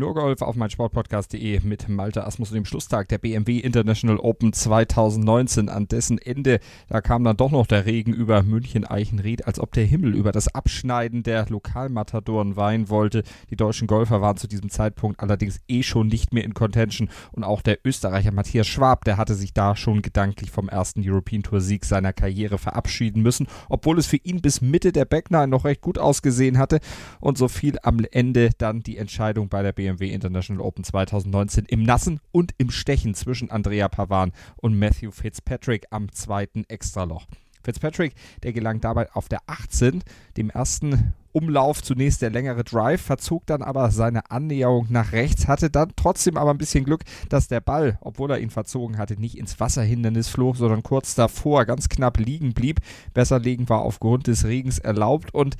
nur Golf auf meinsportpodcast.de mit Malte Asmus und dem Schlusstag der BMW International Open 2019. An dessen Ende, da kam dann doch noch der Regen über München-Eichenried, als ob der Himmel über das Abschneiden der Lokalmatadoren weinen wollte. Die deutschen Golfer waren zu diesem Zeitpunkt allerdings eh schon nicht mehr in Contention und auch der Österreicher Matthias Schwab, der hatte sich da schon gedanklich vom ersten European Tour Sieg seiner Karriere verabschieden müssen, obwohl es für ihn bis Mitte der Backnine noch recht gut ausgesehen hatte und so fiel am Ende dann die Entscheidung bei der BMW BMW International Open 2019 im Nassen und im Stechen zwischen Andrea Pavan und Matthew Fitzpatrick am zweiten Extraloch. Fitzpatrick, der gelang dabei auf der 18, dem ersten Umlauf zunächst der längere Drive, verzog dann aber seine Annäherung nach rechts, hatte dann trotzdem aber ein bisschen Glück, dass der Ball, obwohl er ihn verzogen hatte, nicht ins Wasserhindernis flog, sondern kurz davor ganz knapp liegen blieb. Besser liegen war aufgrund des Regens erlaubt und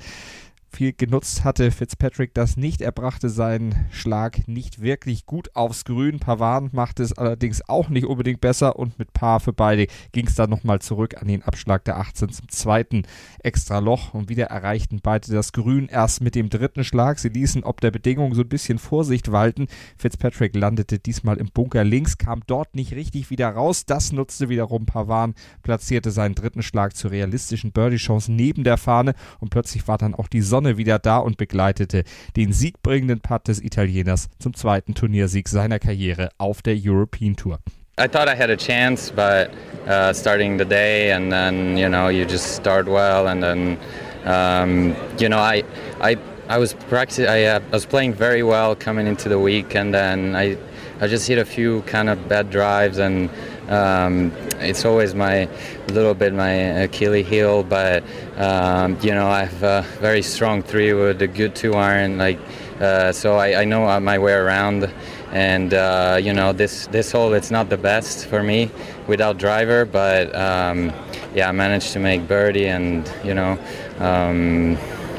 viel genutzt hatte Fitzpatrick das nicht. Er brachte seinen Schlag nicht wirklich gut aufs Grün. Pavan machte es allerdings auch nicht unbedingt besser und mit Paar für beide ging es dann nochmal zurück an den Abschlag der 18 zum zweiten extra Loch und wieder erreichten beide das Grün erst mit dem dritten Schlag. Sie ließen ob der Bedingungen so ein bisschen Vorsicht walten. Fitzpatrick landete diesmal im Bunker links, kam dort nicht richtig wieder raus. Das nutzte wiederum Pavan, platzierte seinen dritten Schlag zur realistischen Birdie-Chance neben der Fahne und plötzlich war dann auch die Sonne Sonne wieder da und begleitete den siegbringenden Putt des Italieners zum zweiten Turniersieg seiner Karriere auf der European Tour. I thought I had a chance, but uh, starting the day and then you know you just start well and then um, you know I I I was practicing I uh, was playing very well coming into the week and then I I just hit a few kind of bad drives and um, it's always my little bit my Achilles heel, but um, you know I have a very strong three with a good two iron, like uh, so I, I, know my way around. And uh, you know this this hole it's not the best for me without driver, but um, yeah I managed to make birdie and you know.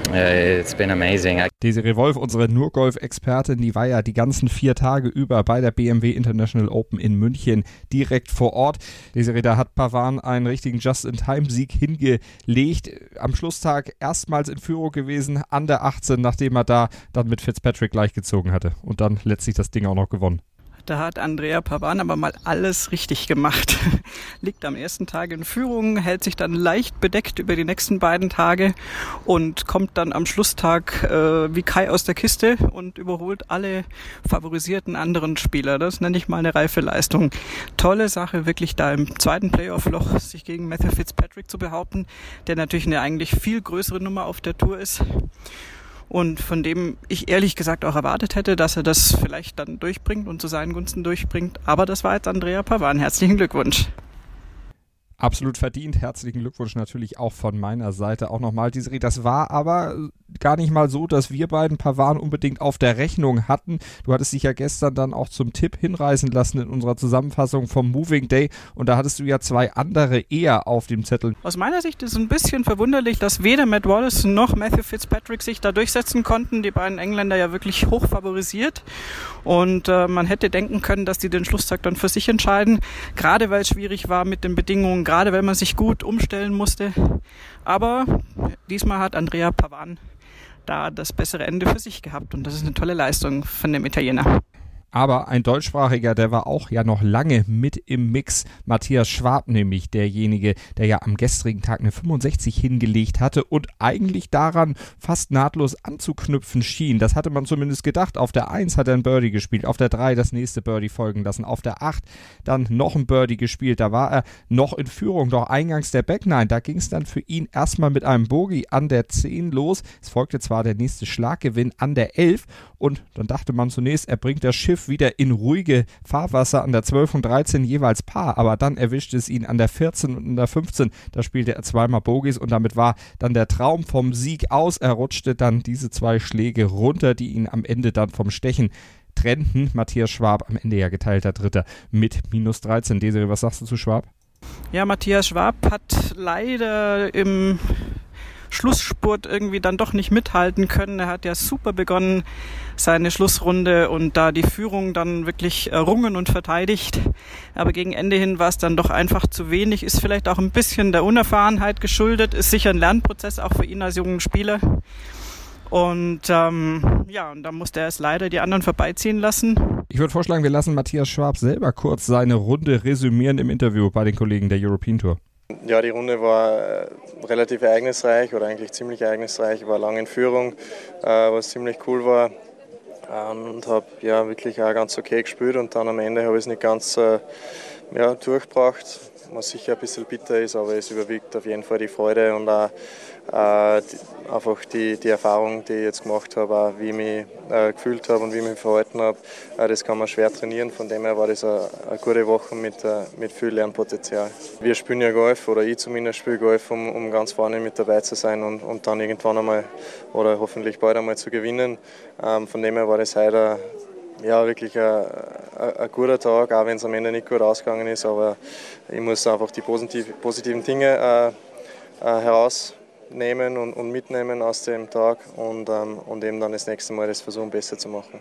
Uh, it's been amazing. Desiree Wolf, unsere Nurgolf-Expertin, die war ja die ganzen vier Tage über bei der BMW International Open in München direkt vor Ort. Desiree, da hat Pavan einen richtigen Just-in-Time-Sieg hingelegt. Am Schlusstag erstmals in Führung gewesen, an der 18, nachdem er da dann mit Fitzpatrick gleichgezogen hatte. Und dann letztlich das Ding auch noch gewonnen. Da hat Andrea Pavan aber mal alles richtig gemacht. Liegt am ersten Tag in Führung, hält sich dann leicht bedeckt über die nächsten beiden Tage und kommt dann am Schlusstag äh, wie Kai aus der Kiste und überholt alle favorisierten anderen Spieler. Das nenne ich mal eine reife Leistung. Tolle Sache, wirklich da im zweiten Playoff-Loch sich gegen Matthew Fitzpatrick zu behaupten, der natürlich eine eigentlich viel größere Nummer auf der Tour ist und von dem ich ehrlich gesagt auch erwartet hätte, dass er das vielleicht dann durchbringt und zu seinen Gunsten durchbringt. Aber das war jetzt Andrea Pavan. Herzlichen Glückwunsch. Absolut verdient. Herzlichen Glückwunsch natürlich auch von meiner Seite auch nochmal, Desiree. Das war aber gar nicht mal so, dass wir beiden Pavan unbedingt auf der Rechnung hatten. Du hattest dich ja gestern dann auch zum Tipp hinreißen lassen in unserer Zusammenfassung vom Moving Day und da hattest du ja zwei andere eher auf dem Zettel. Aus meiner Sicht ist es ein bisschen verwunderlich, dass weder Matt Wallace noch Matthew Fitzpatrick sich da durchsetzen konnten. Die beiden Engländer ja wirklich hoch favorisiert und äh, man hätte denken können, dass die den Schlusstag dann für sich entscheiden, gerade weil es schwierig war mit den Bedingungen gerade weil man sich gut umstellen musste. Aber diesmal hat Andrea Pavan da das bessere Ende für sich gehabt und das ist eine tolle Leistung von dem Italiener. Aber ein deutschsprachiger, der war auch ja noch lange mit im Mix. Matthias Schwab nämlich, derjenige, der ja am gestrigen Tag eine 65 hingelegt hatte und eigentlich daran fast nahtlos anzuknüpfen schien. Das hatte man zumindest gedacht. Auf der 1 hat er ein Birdie gespielt, auf der 3 das nächste Birdie folgen lassen, auf der 8 dann noch ein Birdie gespielt. Da war er noch in Führung, doch eingangs der Back 9. Da ging es dann für ihn erstmal mit einem Bogey an der 10 los. Es folgte zwar der nächste Schlaggewinn an der 11 und dann dachte man zunächst, er bringt das Schiff wieder in ruhige Fahrwasser an der 12 und 13 jeweils Paar, aber dann erwischte es ihn an der 14 und an der 15. Da spielte er zweimal Bogies und damit war dann der Traum vom Sieg aus. Er rutschte dann diese zwei Schläge runter, die ihn am Ende dann vom Stechen trennten. Matthias Schwab am Ende ja geteilter Dritter mit minus 13. Desiree, was sagst du zu Schwab? Ja, Matthias Schwab hat leider im Schlussspurt irgendwie dann doch nicht mithalten können. Er hat ja super begonnen, seine Schlussrunde und da die Führung dann wirklich errungen und verteidigt. Aber gegen Ende hin war es dann doch einfach zu wenig, ist vielleicht auch ein bisschen der Unerfahrenheit geschuldet, ist sicher ein Lernprozess auch für ihn als jungen Spieler. Und ähm, ja, und da musste er es leider die anderen vorbeiziehen lassen. Ich würde vorschlagen, wir lassen Matthias Schwab selber kurz seine Runde resümieren im Interview bei den Kollegen der European Tour. Ja, die Runde war äh, relativ ereignisreich oder eigentlich ziemlich ereignisreich. Ich war lange in Führung, äh, was ziemlich cool war ähm, und habe ja wirklich auch ganz okay gespielt und dann am Ende habe ich es nicht ganz äh, ja, durchgebracht, was sicher ein bisschen bitter ist, aber es überwiegt auf jeden Fall die Freude und auch äh, die, einfach die, die Erfahrung, die ich jetzt gemacht habe, auch wie ich mich äh, gefühlt habe und wie ich mich verhalten habe, äh, das kann man schwer trainieren. Von dem her war das eine, gute Woche mit, äh, mit viel Lernpotenzial. Wir spielen ja Golf, oder ich zumindest spiele Golf, um, um ganz vorne mit dabei zu sein und, und dann irgendwann einmal oder hoffentlich bald einmal zu gewinnen. Ähm, von dem her war das heute ja, wirklich ein, ein, guter Tag, auch wenn es am Ende nicht gut ausgegangen ist. Aber ich muss einfach die positiv, positiven Dinge äh, äh, heraus nehmen und, und mitnehmen aus dem Tag und, ähm, und eben dann das nächste Mal das versuchen besser zu machen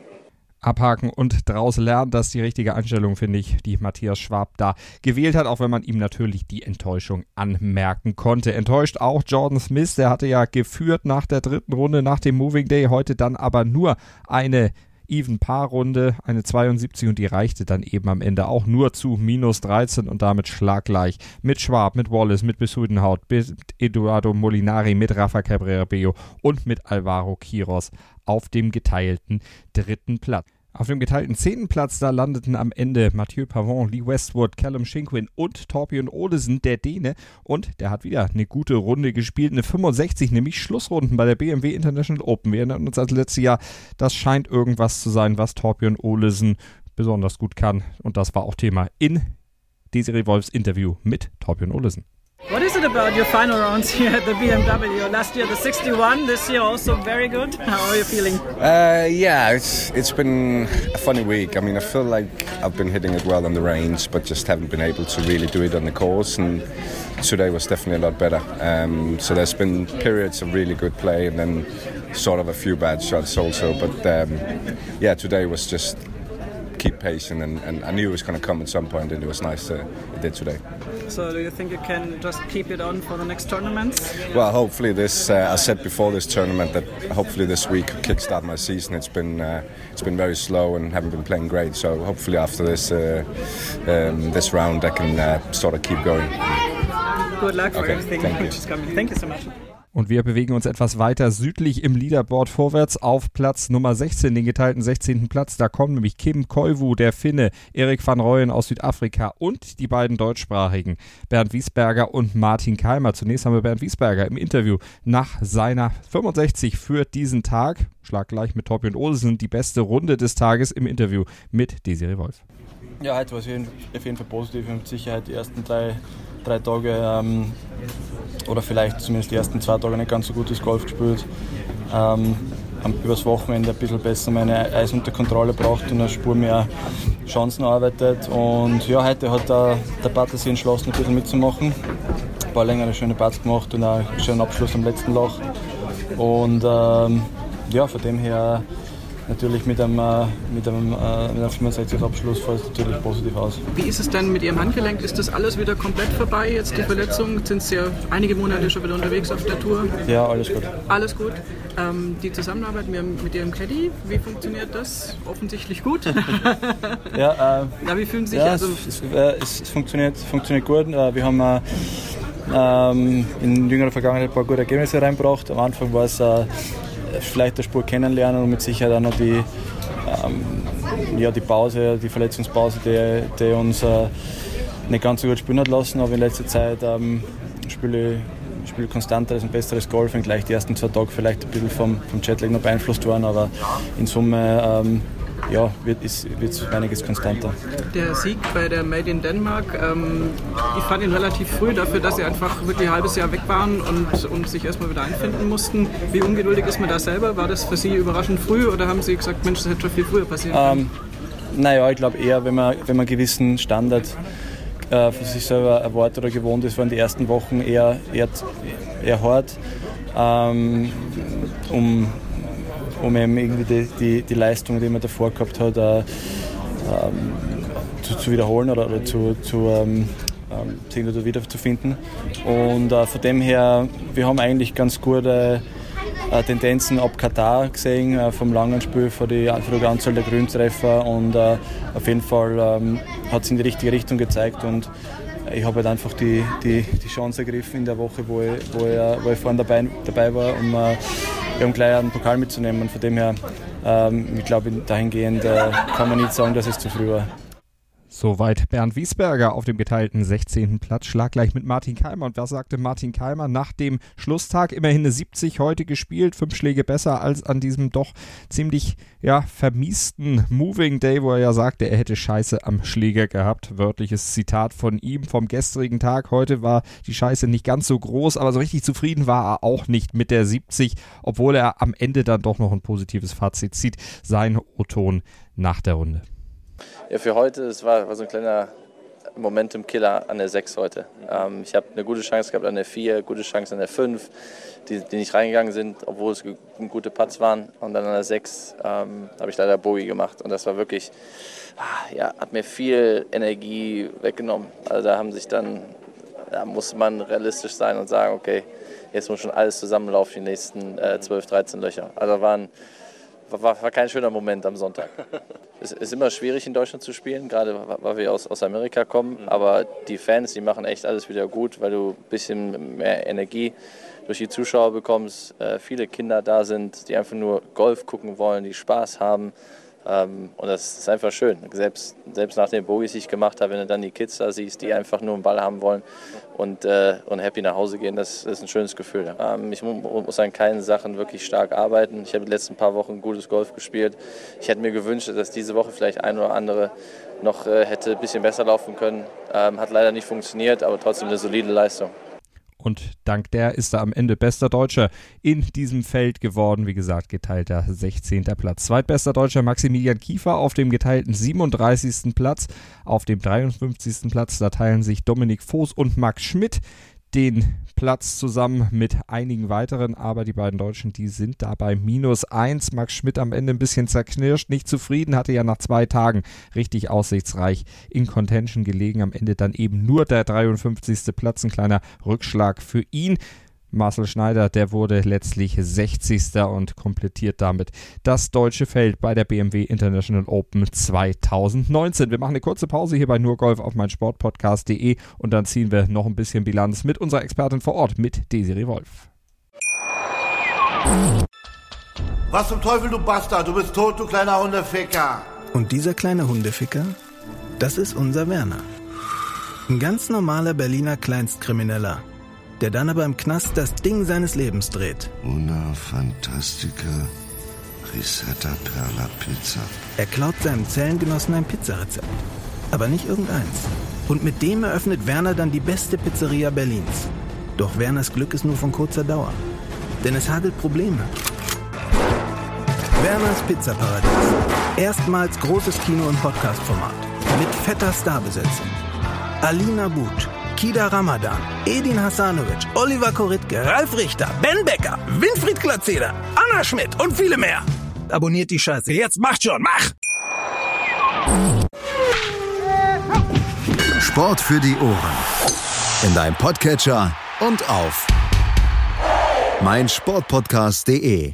abhaken und daraus lernen. Das ist die richtige Einstellung, finde ich, die Matthias Schwab da gewählt hat, auch wenn man ihm natürlich die Enttäuschung anmerken konnte. Enttäuscht auch Jordan Smith, der hatte ja geführt nach der dritten Runde, nach dem Moving Day, heute dann aber nur eine Even-Paar-Runde, eine 72 und die reichte dann eben am Ende auch nur zu minus 13 und damit schlaggleich mit Schwab, mit Wallace, mit Besudenhaut, mit Eduardo Molinari, mit Rafa Cabrera Bello und mit Alvaro Quiros auf dem geteilten dritten Platz. Auf dem geteilten zehnten Platz, da landeten am Ende Mathieu Pavon, Lee Westwood, Callum Shinkwin und Torbjörn Olesen, der Däne. Und der hat wieder eine gute Runde gespielt, eine 65, nämlich Schlussrunden bei der BMW International Open. Wir erinnern uns als letztes Jahr, das scheint irgendwas zu sein, was Torbjörn Olesen besonders gut kann. Und das war auch Thema in Desiree Wolfs Interview mit Torbjörn Olesen. What is it about your final rounds here at the BMW? Last year the 61, this year also very good. How are you feeling? Uh, yeah, it's it's been a funny week. I mean, I feel like I've been hitting it well on the range, but just haven't been able to really do it on the course. And today was definitely a lot better. Um, so there's been periods of really good play, and then sort of a few bad shots also. But um, yeah, today was just keep pacing, and, and I knew it was going to come at some point, and it was nice that it did today. So, do you think you can just keep it on for the next tournaments? Well, hopefully this. Uh, I said before this tournament that hopefully this week kickstart my season. It's been uh, it's been very slow and haven't been playing great. So hopefully after this uh, um, this round, I can uh, sort of keep going. Good luck for okay, everything which is coming. Thank you so much. Und wir bewegen uns etwas weiter südlich im Leaderboard vorwärts auf Platz Nummer 16, den geteilten 16. Platz. Da kommen nämlich Kim Koivu, der Finne, Erik van Rooyen aus Südafrika und die beiden deutschsprachigen Bernd Wiesberger und Martin Keimer. Zunächst haben wir Bernd Wiesberger im Interview nach seiner 65 für diesen Tag. Schlag gleich mit Torbjörn Olsen die beste Runde des Tages im Interview mit Desiree Wolf. Ja, heute war es auf jeden Fall positiv. Mit Sicherheit die ersten drei, drei Tage ähm, oder vielleicht zumindest die ersten zwei Tage nicht ganz so gutes Golf gespielt. Ähm, haben übers Wochenende ein bisschen besser meine Eis unter Kontrolle gebracht und eine Spur mehr Chancen erarbeitet. Und ja, heute hat der, der Partner sich entschlossen, ein bisschen mitzumachen. Ein paar längere schöne Parts gemacht und einen schönen Abschluss am letzten Loch. Und ähm, ja, von dem her natürlich mit einem, äh, mit einem, äh, mit einem 65 Abschluss fällt es natürlich positiv aus. Wie ist es denn mit Ihrem Handgelenk? Ist das alles wieder komplett vorbei, jetzt die Verletzung? Sind Sie ja einige Monate schon wieder unterwegs auf der Tour? Ja, alles gut. Alles gut. Ähm, die Zusammenarbeit mit Ihrem Caddy, wie funktioniert das? Offensichtlich gut. ja, äh, ja, wie fühlen Sie sich? Ja, also es, es, es, funktioniert, funktioniert gut. Äh, wir haben äh, ähm, in jüngerer Vergangenheit ein paar gute Ergebnisse reingebracht. Am Anfang war es äh, vielleicht der Spur kennenlernen und mit Sicherheit auch noch die, ähm, ja, die Pause, die Verletzungspause, die, die uns äh, nicht ganz so gut spielen hat lassen. Aber in letzter Zeit ähm, spiele ich konstanteres und besseres Golf, gleich die ersten zwei Tage vielleicht ein bisschen vom, vom Jetlag noch beeinflusst worden, aber in Summe ähm, ja, wird es einiges konstanter. Der Sieg bei der Made in Denmark, ähm, ich fand ihn relativ früh dafür, dass sie einfach wirklich ein halbes Jahr weg waren und, und sich erstmal wieder einfinden mussten. Wie ungeduldig ist man da selber? War das für Sie überraschend früh oder haben Sie gesagt, Mensch, das hätte schon viel früher passieren können? Ähm, naja, ich glaube eher, wenn man, wenn man einen gewissen Standard äh, von sich selber erwartet oder gewohnt ist, waren die ersten Wochen eher, eher, eher hart. ähm, um, um eben irgendwie die, die, die Leistung, die man davor gehabt hat, äh, zu, zu, wiederholen oder, oder zu, zu ähm, ähm, wiederzufinden. Und äh, von dem her, wir haben eigentlich ganz gute äh, Tendenzen ab Katar gesehen, äh, vom langen Spiel für die, für die Anzahl der Grüntreffer und äh, auf jeden Fall ähm, hat es in die richtige Richtung gezeigt und ich habe halt einfach die, die, die Chance ergriffen in der Woche, wo ich, wo ich, wo ich vorhin dabei, dabei war, um, äh, um gleich einen Pokal mitzunehmen. Und von dem her, ähm, ich glaube, dahingehend äh, kann man nicht sagen, dass es zu früh war. Soweit Bernd Wiesberger auf dem geteilten 16. Platz, schlaggleich mit Martin Keimer. Und was sagte Martin Keimer nach dem Schlusstag? Immerhin eine 70 heute gespielt, fünf Schläge besser als an diesem doch ziemlich ja, vermiesten Moving Day, wo er ja sagte, er hätte Scheiße am Schläger gehabt. Wörtliches Zitat von ihm vom gestrigen Tag. Heute war die Scheiße nicht ganz so groß, aber so richtig zufrieden war er auch nicht mit der 70, obwohl er am Ende dann doch noch ein positives Fazit zieht. Sein O-Ton nach der Runde. Ja, für heute, es war, war so ein kleiner Momentum-Killer an der 6 heute. Ähm, ich habe eine gute Chance gehabt an der 4, gute Chance an der 5, die, die nicht reingegangen sind, obwohl es gute Putts waren. Und dann an der 6 ähm, habe ich leider Bogey gemacht. Und das war wirklich, ah, ja, hat mir viel Energie weggenommen. Also da haben sich dann, da muss man realistisch sein und sagen, okay, jetzt muss schon alles zusammenlaufen, die nächsten äh, 12, 13 Löcher. Also waren war, war kein schöner Moment am Sonntag. es ist immer schwierig in Deutschland zu spielen, gerade weil wir aus, aus Amerika kommen. Mhm. Aber die Fans, die machen echt alles wieder gut, weil du ein bisschen mehr Energie durch die Zuschauer bekommst. Äh, viele Kinder da sind, die einfach nur Golf gucken wollen, die Spaß haben. Ähm, und das ist einfach schön. Selbst, selbst nach den Bogies, die ich gemacht habe, wenn du dann die Kids da siehst, die einfach nur einen Ball haben wollen und, äh, und happy nach Hause gehen, das, ist ein schönes Gefühl. Ähm, ich muss an keinen Sachen wirklich stark arbeiten. Ich habe die letzten paar Wochen gutes Golf gespielt. Ich hätte mir gewünscht, dass diese Woche vielleicht ein oder andere noch äh, hätte ein bisschen besser laufen können. Ähm, hat leider nicht funktioniert, aber trotzdem eine solide Leistung. Und dank der ist er am Ende bester Deutscher in diesem Feld geworden. Wie gesagt, geteilter 16. Platz. Zweitbester Deutscher Maximilian Kiefer auf dem geteilten 37. Platz. Auf dem 53. Platz, da teilen sich Dominik Voß und Max Schmidt den Platz zusammen mit einigen weiteren, aber die beiden Deutschen, die sind da bei minus eins. Max Schmidt am Ende ein bisschen zerknirscht, nicht zufrieden, hatte ja nach zwei Tagen richtig aussichtsreich in Contention gelegen. Am Ende dann eben nur der 53. Platz, ein kleiner Rückschlag für ihn. Marcel Schneider, der wurde letztlich 60. und komplettiert damit das deutsche Feld bei der BMW International Open 2019. Wir machen eine kurze Pause hier bei Nurgolf auf meinsportpodcast.de und dann ziehen wir noch ein bisschen Bilanz mit unserer Expertin vor Ort, mit Desiree Wolf. Was zum Teufel, du Bastard? Du bist tot, du kleiner Hundeficker. Und dieser kleine Hundeficker, das ist unser Werner. Ein ganz normaler Berliner Kleinstkrimineller der dann aber im Knast das Ding seines Lebens dreht. Una Fantastica Risetta Perla Pizza. Er klaut seinem Zellengenossen ein Pizzarezept. Aber nicht irgendeins. Und mit dem eröffnet Werner dann die beste Pizzeria Berlins. Doch Werners Glück ist nur von kurzer Dauer. Denn es hagelt Probleme. Werners Pizzaparadies. Erstmals großes Kino- und Podcast-Format. Mit fetter Starbesetzung. Alina But, Kida Ramadan, Edin Hasanovic, Oliver Koritke, Ralf Richter, Ben Becker, Winfried Glatzeder, Anna Schmidt und viele mehr. Abonniert die Scheiße. Jetzt macht schon, mach! Sport für die Ohren. In deinem Podcatcher und auf meinsportpodcast.de.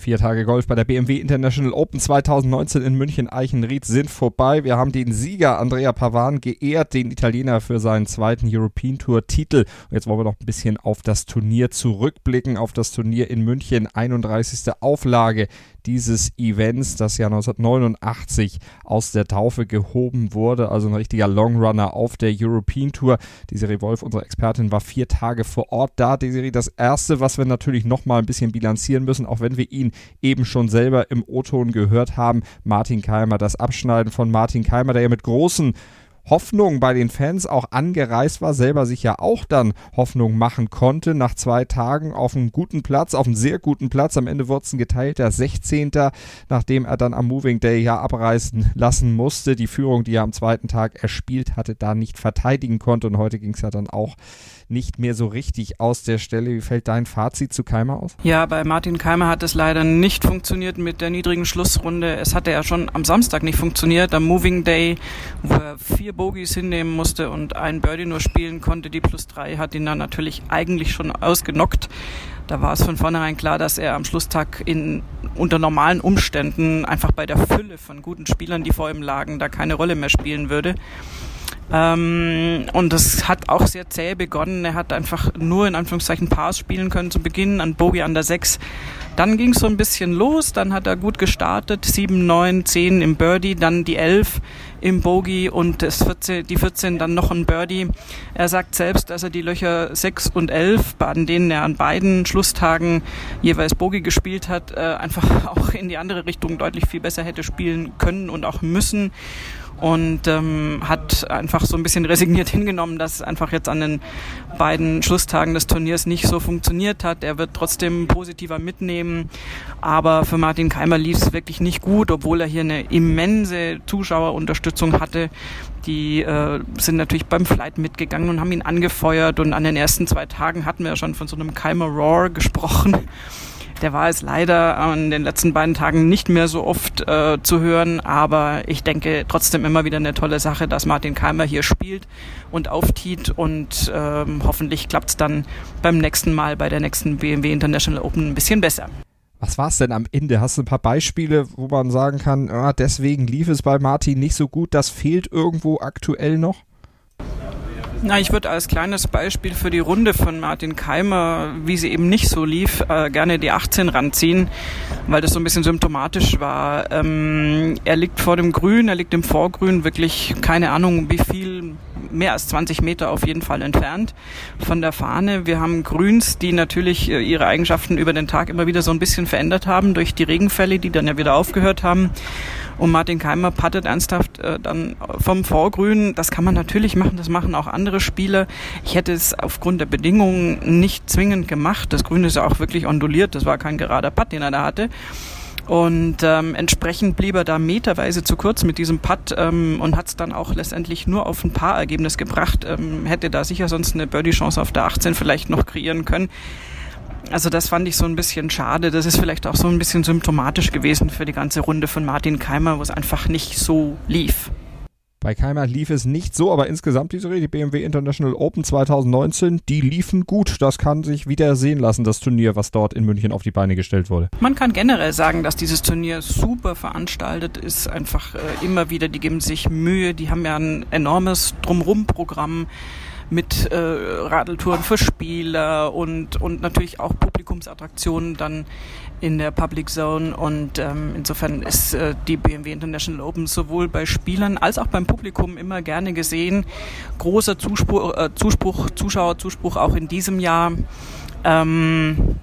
Vier Tage Golf bei der BMW International Open 2019 in München-Eichenried sind vorbei. Wir haben den Sieger Andrea Pavan geehrt, den Italiener für seinen zweiten European Tour Titel. Und jetzt wollen wir noch ein bisschen auf das Turnier zurückblicken, auf das Turnier in München, 31. Auflage dieses Events, das ja 1989 aus der Taufe gehoben wurde, also ein richtiger Longrunner auf der European Tour. Desiree Wolf, unsere Expertin, war vier Tage vor Ort da. Desiree, das erste, was wir natürlich noch mal ein bisschen bilanzieren müssen, auch wenn wir ihn eben schon selber im O-Ton gehört haben, Martin Keimer, das Abschneiden von Martin Keimer, der ja mit großen Hoffnung bei den Fans auch angereist war, selber sich ja auch dann Hoffnung machen konnte, nach zwei Tagen auf einem guten Platz, auf einem sehr guten Platz. Am Ende wurde es ein geteilter 16. nachdem er dann am Moving Day ja abreisen lassen musste. Die Führung, die er am zweiten Tag erspielt hatte, da nicht verteidigen konnte. Und heute ging es ja dann auch nicht mehr so richtig aus der Stelle. Wie fällt dein Fazit zu Keimer aus? Ja, bei Martin Keimer hat es leider nicht funktioniert mit der niedrigen Schlussrunde. Es hatte ja schon am Samstag nicht funktioniert, am Moving Day, wo er vier Bogies hinnehmen musste und ein Birdie nur spielen konnte. Die plus drei hat ihn dann natürlich eigentlich schon ausgenockt. Da war es von vornherein klar, dass er am Schlusstag in, unter normalen Umständen einfach bei der Fülle von guten Spielern, die vor ihm lagen, da keine Rolle mehr spielen würde. Ähm, und es hat auch sehr zäh begonnen. Er hat einfach nur in Anführungszeichen Pars spielen können zu Beginn, an Bogey an der 6. Dann ging es so ein bisschen los, dann hat er gut gestartet, 7, 9, 10 im Birdie, dann die 11 im Bogey und das 14, die 14 dann noch ein Birdie. Er sagt selbst, dass er die Löcher 6 und 11, an denen er an beiden Schlusstagen jeweils Bogey gespielt hat, äh, einfach auch in die andere Richtung deutlich viel besser hätte spielen können und auch müssen und ähm, hat einfach so ein bisschen resigniert hingenommen, dass einfach jetzt an den beiden Schlusstagen des Turniers nicht so funktioniert hat. Er wird trotzdem positiver mitnehmen, aber für Martin Keimer lief es wirklich nicht gut, obwohl er hier eine immense Zuschauerunterstützung hatte. Die äh, sind natürlich beim Flight mitgegangen und haben ihn angefeuert und an den ersten zwei Tagen hatten wir ja schon von so einem Keimer Roar gesprochen. Der war es leider an den letzten beiden Tagen nicht mehr so oft äh, zu hören, aber ich denke trotzdem immer wieder eine tolle Sache, dass Martin Keimer hier spielt und auftiet und ähm, hoffentlich klappt es dann beim nächsten Mal bei der nächsten BMW International Open ein bisschen besser. Was war es denn am Ende? Hast du ein paar Beispiele, wo man sagen kann, ah, deswegen lief es bei Martin nicht so gut, das fehlt irgendwo aktuell noch? Na, ich würde als kleines Beispiel für die Runde von Martin Keimer, wie sie eben nicht so lief, äh, gerne die 18 ranziehen, weil das so ein bisschen symptomatisch war. Ähm, er liegt vor dem Grün, er liegt im Vorgrün, wirklich keine Ahnung, wie viel, mehr als 20 Meter auf jeden Fall entfernt von der Fahne. Wir haben Grüns, die natürlich äh, ihre Eigenschaften über den Tag immer wieder so ein bisschen verändert haben durch die Regenfälle, die dann ja wieder aufgehört haben. Und Martin Keimer pattet ernsthaft äh, dann vom Vorgrün. Das kann man natürlich machen, das machen auch andere Spieler. Ich hätte es aufgrund der Bedingungen nicht zwingend gemacht. Das Grün ist ja auch wirklich onduliert, das war kein gerader Putt, den er da hatte. Und ähm, entsprechend blieb er da meterweise zu kurz mit diesem Putt ähm, und hat es dann auch letztendlich nur auf ein Paar-Ergebnis gebracht. Ähm, hätte da sicher sonst eine Birdie-Chance auf der 18 vielleicht noch kreieren können. Also das fand ich so ein bisschen schade. Das ist vielleicht auch so ein bisschen symptomatisch gewesen für die ganze Runde von Martin Keimer, wo es einfach nicht so lief. Bei Keimer lief es nicht so, aber insgesamt diese die BMW International Open 2019, die liefen gut. Das kann sich wieder sehen lassen, das Turnier, was dort in München auf die Beine gestellt wurde. Man kann generell sagen, dass dieses Turnier super veranstaltet ist. Einfach äh, immer wieder, die geben sich Mühe, die haben ja ein enormes Drumrum-Programm mit äh, Radeltouren für Spieler und, und natürlich auch Publikumsattraktionen dann in der Public Zone. Und ähm, insofern ist äh, die BMW International Open sowohl bei Spielern als auch beim Publikum immer gerne gesehen. Großer Zuspruch, äh, Zuspruch Zuschauerzuspruch auch in diesem Jahr. Ähm,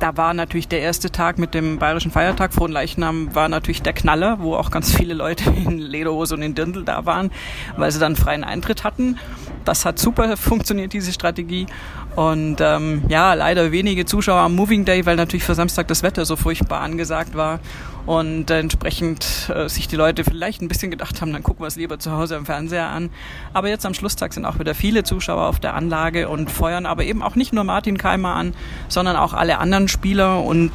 da war natürlich der erste Tag mit dem Bayerischen Feiertag, Frohen Leichnam, war natürlich der Knaller, wo auch ganz viele Leute in Lederhose und in Dirndl da waren, weil sie dann freien Eintritt hatten. Das hat super funktioniert, diese Strategie. Und ähm, ja, leider wenige Zuschauer am Moving Day, weil natürlich für Samstag das Wetter so furchtbar angesagt war. Und entsprechend äh, sich die Leute vielleicht ein bisschen gedacht haben, dann gucken wir es lieber zu Hause am Fernseher an. Aber jetzt am Schlusstag sind auch wieder viele Zuschauer auf der Anlage und feuern aber eben auch nicht nur Martin Keimer an, sondern auch alle anderen Spieler und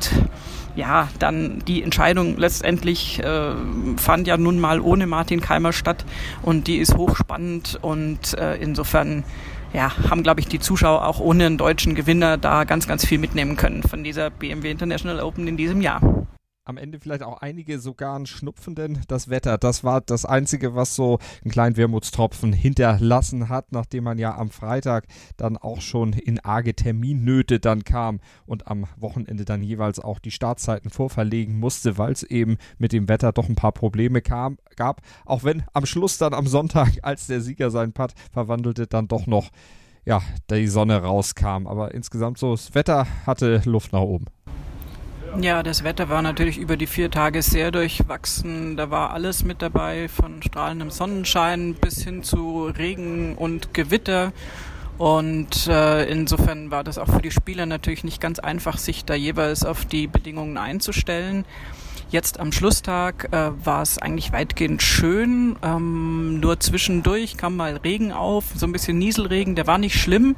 ja, dann die Entscheidung letztendlich äh, fand ja nun mal ohne Martin Keimer statt und die ist hochspannend und äh, insofern ja, haben, glaube ich, die Zuschauer auch ohne einen deutschen Gewinner da ganz, ganz viel mitnehmen können von dieser BMW International Open in diesem Jahr am Ende vielleicht auch einige sogar einen Schnupfenden. Das Wetter, das war das Einzige, was so einen kleinen Wermutstropfen hinterlassen hat, nachdem man ja am Freitag dann auch schon in arge Terminnöte dann kam und am Wochenende dann jeweils auch die Startzeiten vorverlegen musste, weil es eben mit dem Wetter doch ein paar Probleme kam, gab. Auch wenn am Schluss dann am Sonntag, als der Sieger seinen Putt verwandelte, dann doch noch ja, die Sonne rauskam. Aber insgesamt so, das Wetter hatte Luft nach oben. Ja, das Wetter war natürlich über die vier Tage sehr durchwachsen. Da war alles mit dabei, von strahlendem Sonnenschein bis hin zu Regen und Gewitter. Und äh, insofern war das auch für die Spieler natürlich nicht ganz einfach, sich da jeweils auf die Bedingungen einzustellen. Jetzt am Schlusstag äh, war es eigentlich weitgehend schön. Ähm, nur zwischendurch kam mal Regen auf, so ein bisschen Nieselregen, der war nicht schlimm,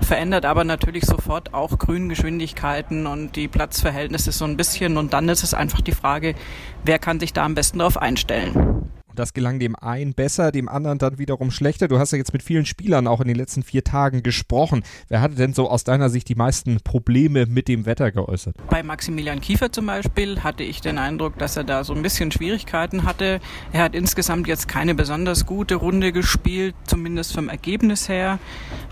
verändert aber natürlich sofort auch Grüngeschwindigkeiten und die Platzverhältnisse so ein bisschen. Und dann ist es einfach die Frage, wer kann sich da am besten darauf einstellen. Das gelang dem einen besser, dem anderen dann wiederum schlechter. Du hast ja jetzt mit vielen Spielern auch in den letzten vier Tagen gesprochen. Wer hatte denn so aus deiner Sicht die meisten Probleme mit dem Wetter geäußert? Bei Maximilian Kiefer zum Beispiel hatte ich den Eindruck, dass er da so ein bisschen Schwierigkeiten hatte. Er hat insgesamt jetzt keine besonders gute Runde gespielt, zumindest vom Ergebnis her.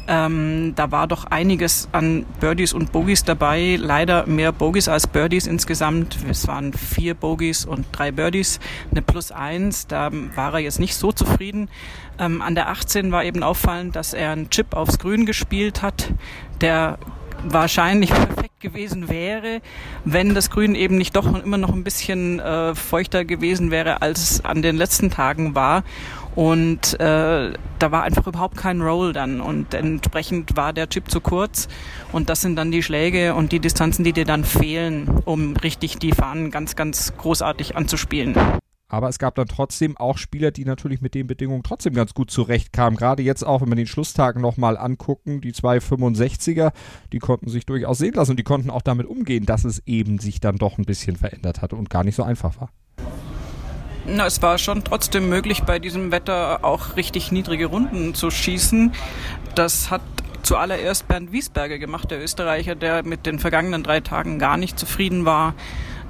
Ähm, da war doch einiges an Birdies und Bogies dabei. Leider mehr Bogies als Birdies insgesamt. Es waren vier Bogies und drei Birdies, eine Plus eins. Da war er jetzt nicht so zufrieden. Ähm, an der 18 war eben auffallend, dass er einen Chip aufs Grün gespielt hat, der wahrscheinlich perfekt gewesen wäre, wenn das Grün eben nicht doch immer noch ein bisschen äh, feuchter gewesen wäre, als es an den letzten Tagen war. Und äh, da war einfach überhaupt kein Roll dann. Und entsprechend war der Chip zu kurz. Und das sind dann die Schläge und die Distanzen, die dir dann fehlen, um richtig die Fahnen ganz, ganz großartig anzuspielen. Aber es gab dann trotzdem auch Spieler, die natürlich mit den Bedingungen trotzdem ganz gut zurechtkamen. Gerade jetzt auch, wenn wir den Schlusstag nochmal angucken, die zwei 65er, die konnten sich durchaus sehen lassen und die konnten auch damit umgehen, dass es eben sich dann doch ein bisschen verändert hat und gar nicht so einfach war. Na, es war schon trotzdem möglich, bei diesem Wetter auch richtig niedrige Runden zu schießen. Das hat zuallererst Bernd Wiesberger gemacht, der Österreicher, der mit den vergangenen drei Tagen gar nicht zufrieden war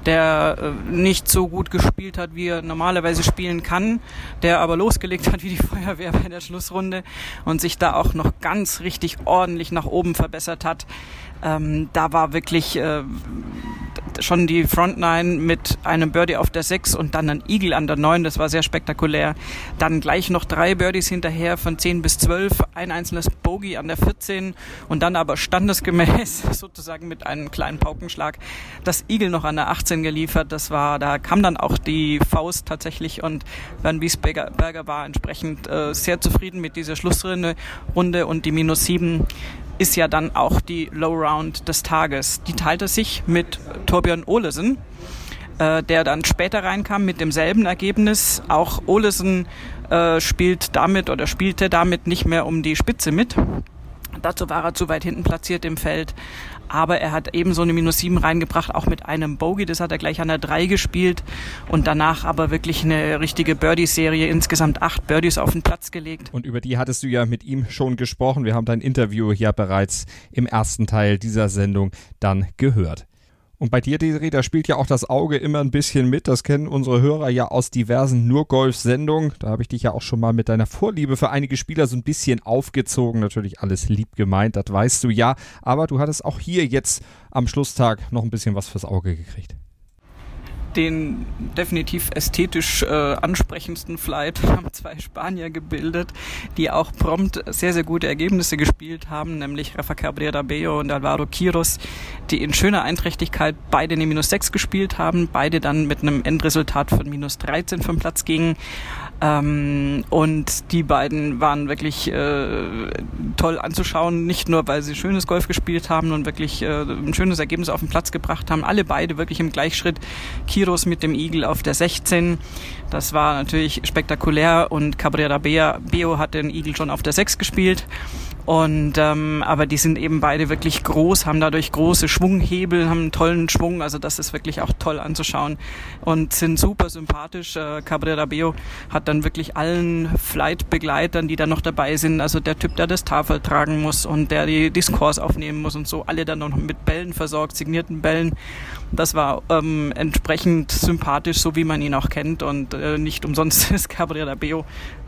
der äh, nicht so gut gespielt hat, wie er normalerweise spielen kann, der aber losgelegt hat wie die Feuerwehr bei der Schlussrunde und sich da auch noch ganz richtig ordentlich nach oben verbessert hat. Ähm, da war wirklich äh, schon die Frontline mit einem Birdie auf der 6 und dann ein Eagle an der 9. Das war sehr spektakulär. Dann gleich noch drei Birdies hinterher von 10 bis 12, ein einzelnes Bogey an der 14 und dann aber standesgemäß sozusagen mit einem kleinen Paukenschlag das Eagle noch an der 18 geliefert. Das war, da kam dann auch die Faust tatsächlich und Van Wiesberger war entsprechend äh, sehr zufrieden mit dieser Schlussrunde und die minus 7 ist ja dann auch die Low Round des Tages. Die teilte sich mit Torbjörn Olesen, äh, der dann später reinkam mit demselben Ergebnis. Auch Olesen äh, spielt damit oder spielte damit nicht mehr um die Spitze mit. Dazu war er zu weit hinten platziert im Feld. Aber er hat eben so eine Minus 7 reingebracht, auch mit einem Bogey. Das hat er gleich an der 3 gespielt. Und danach aber wirklich eine richtige Birdie-Serie. Insgesamt acht Birdies auf den Platz gelegt. Und über die hattest du ja mit ihm schon gesprochen. Wir haben dein Interview ja bereits im ersten Teil dieser Sendung dann gehört. Und bei dir, Desiree, da spielt ja auch das Auge immer ein bisschen mit. Das kennen unsere Hörer ja aus diversen Nur-Golf-Sendungen. Da habe ich dich ja auch schon mal mit deiner Vorliebe für einige Spieler so ein bisschen aufgezogen. Natürlich alles lieb gemeint, das weißt du ja. Aber du hattest auch hier jetzt am Schlusstag noch ein bisschen was fürs Auge gekriegt den definitiv ästhetisch äh, ansprechendsten Flight haben zwei Spanier gebildet, die auch prompt sehr, sehr gute Ergebnisse gespielt haben, nämlich Rafa Cabrera Bello und Alvaro Quiros, die in schöner Einträchtigkeit beide eine Minus 6 gespielt haben, beide dann mit einem Endresultat von Minus 13 vom Platz gingen. Ähm, und die beiden waren wirklich äh, toll anzuschauen, nicht nur weil sie schönes Golf gespielt haben und wirklich äh, ein schönes Ergebnis auf den Platz gebracht haben. Alle beide wirklich im Gleichschritt. Kiros mit dem Eagle auf der 16. Das war natürlich spektakulär und Cabrera Beo hat den Eagle schon auf der 6 gespielt. Und ähm, aber die sind eben beide wirklich groß, haben dadurch große Schwunghebel, haben einen tollen Schwung. Also das ist wirklich auch toll anzuschauen und sind super sympathisch. Äh, Cabrera Beo hat dann wirklich allen Flight-Begleitern, die da noch dabei sind, also der Typ, der das Tafel tragen muss und der die, Scores aufnehmen muss und so, alle dann noch mit Bällen versorgt, signierten Bällen. Das war ähm, entsprechend sympathisch, so wie man ihn auch kennt und äh, nicht umsonst ist Cabrera Beo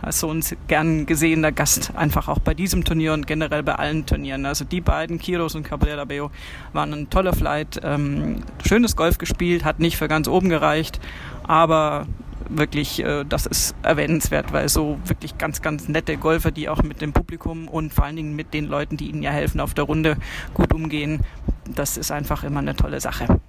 so ein gern gesehener Gast einfach auch bei diesem Turnier und generell bei allen Turnieren. Also die beiden, Kiros und Cabrera Beo, waren ein toller Flight. Ähm, schönes Golf gespielt, hat nicht für ganz oben gereicht, aber wirklich, äh, das ist erwähnenswert, weil so wirklich ganz, ganz nette Golfer, die auch mit dem Publikum und vor allen Dingen mit den Leuten, die ihnen ja helfen auf der Runde, gut umgehen, das ist einfach immer eine tolle Sache.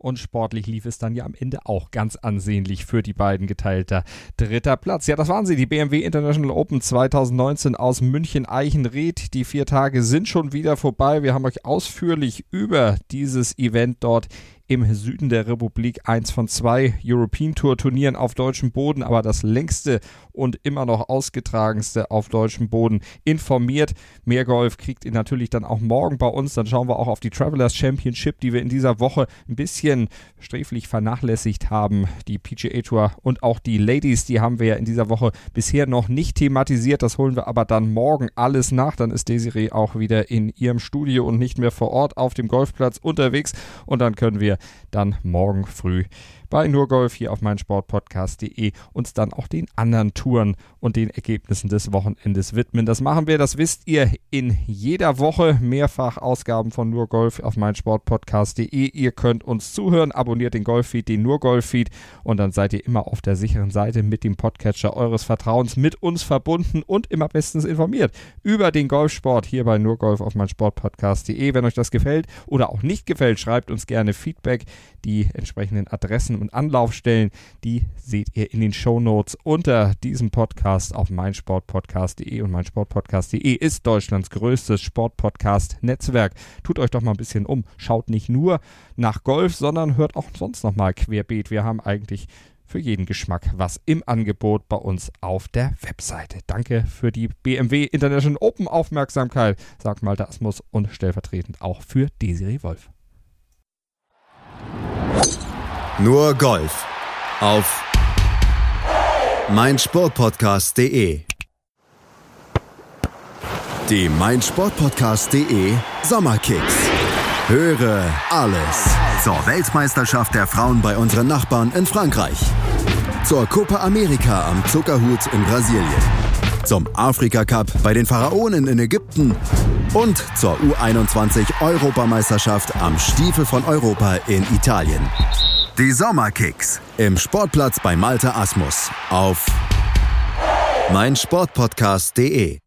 Und sportlich lief es dann ja am Ende auch ganz ansehnlich für die beiden geteilter dritter Platz. Ja, das waren sie, die BMW International Open 2019 aus München Eichenried. Die vier Tage sind schon wieder vorbei. Wir haben euch ausführlich über dieses Event dort im Süden der Republik eins von zwei European Tour Turnieren auf deutschem Boden, aber das längste und immer noch ausgetragenste auf deutschem Boden informiert. Mehr Golf kriegt ihr natürlich dann auch morgen bei uns. Dann schauen wir auch auf die Travelers Championship, die wir in dieser Woche ein bisschen sträflich vernachlässigt haben. Die PGA Tour und auch die Ladies, die haben wir ja in dieser Woche bisher noch nicht thematisiert. Das holen wir aber dann morgen alles nach. Dann ist Desiree auch wieder in ihrem Studio und nicht mehr vor Ort auf dem Golfplatz unterwegs. Und dann können wir dann morgen früh bei Nurgolf hier auf meinsportpodcast.de uns dann auch den anderen Touren und den Ergebnissen des Wochenendes widmen. Das machen wir, das wisst ihr in jeder Woche. Mehrfach Ausgaben von Nurgolf auf meinsportpodcast.de. Ihr könnt uns zuhören, abonniert den Golffeed, den Nurgolf-Feed und dann seid ihr immer auf der sicheren Seite mit dem Podcatcher eures Vertrauens mit uns verbunden und immer bestens informiert über den Golfsport hier bei Nurgolf auf meinsportpodcast.de. Wenn euch das gefällt oder auch nicht gefällt, schreibt uns gerne Feedback. Die entsprechenden Adressen und Anlaufstellen, die seht ihr in den Show Notes unter diesem Podcast auf meinsportpodcast.de und meinsportpodcast.de ist Deutschlands größtes Sportpodcast-Netzwerk. Tut euch doch mal ein bisschen um. Schaut nicht nur nach Golf, sondern hört auch sonst noch mal querbeet. Wir haben eigentlich für jeden Geschmack was im Angebot bei uns auf der Webseite. Danke für die BMW International Open Aufmerksamkeit, sagt Malte Asmus und stellvertretend auch für Desiree Wolf. Nur Golf auf meinsportpodcast.de. Die meinsportpodcast.de Sommerkicks. Höre alles zur Weltmeisterschaft der Frauen bei unseren Nachbarn in Frankreich. Zur Copa America am Zuckerhut in Brasilien zum Afrika Cup bei den Pharaonen in Ägypten und zur U21-Europameisterschaft am Stiefel von Europa in Italien. Die Sommerkicks. Im Sportplatz bei Malte Asmus. Auf meinsportpodcast.de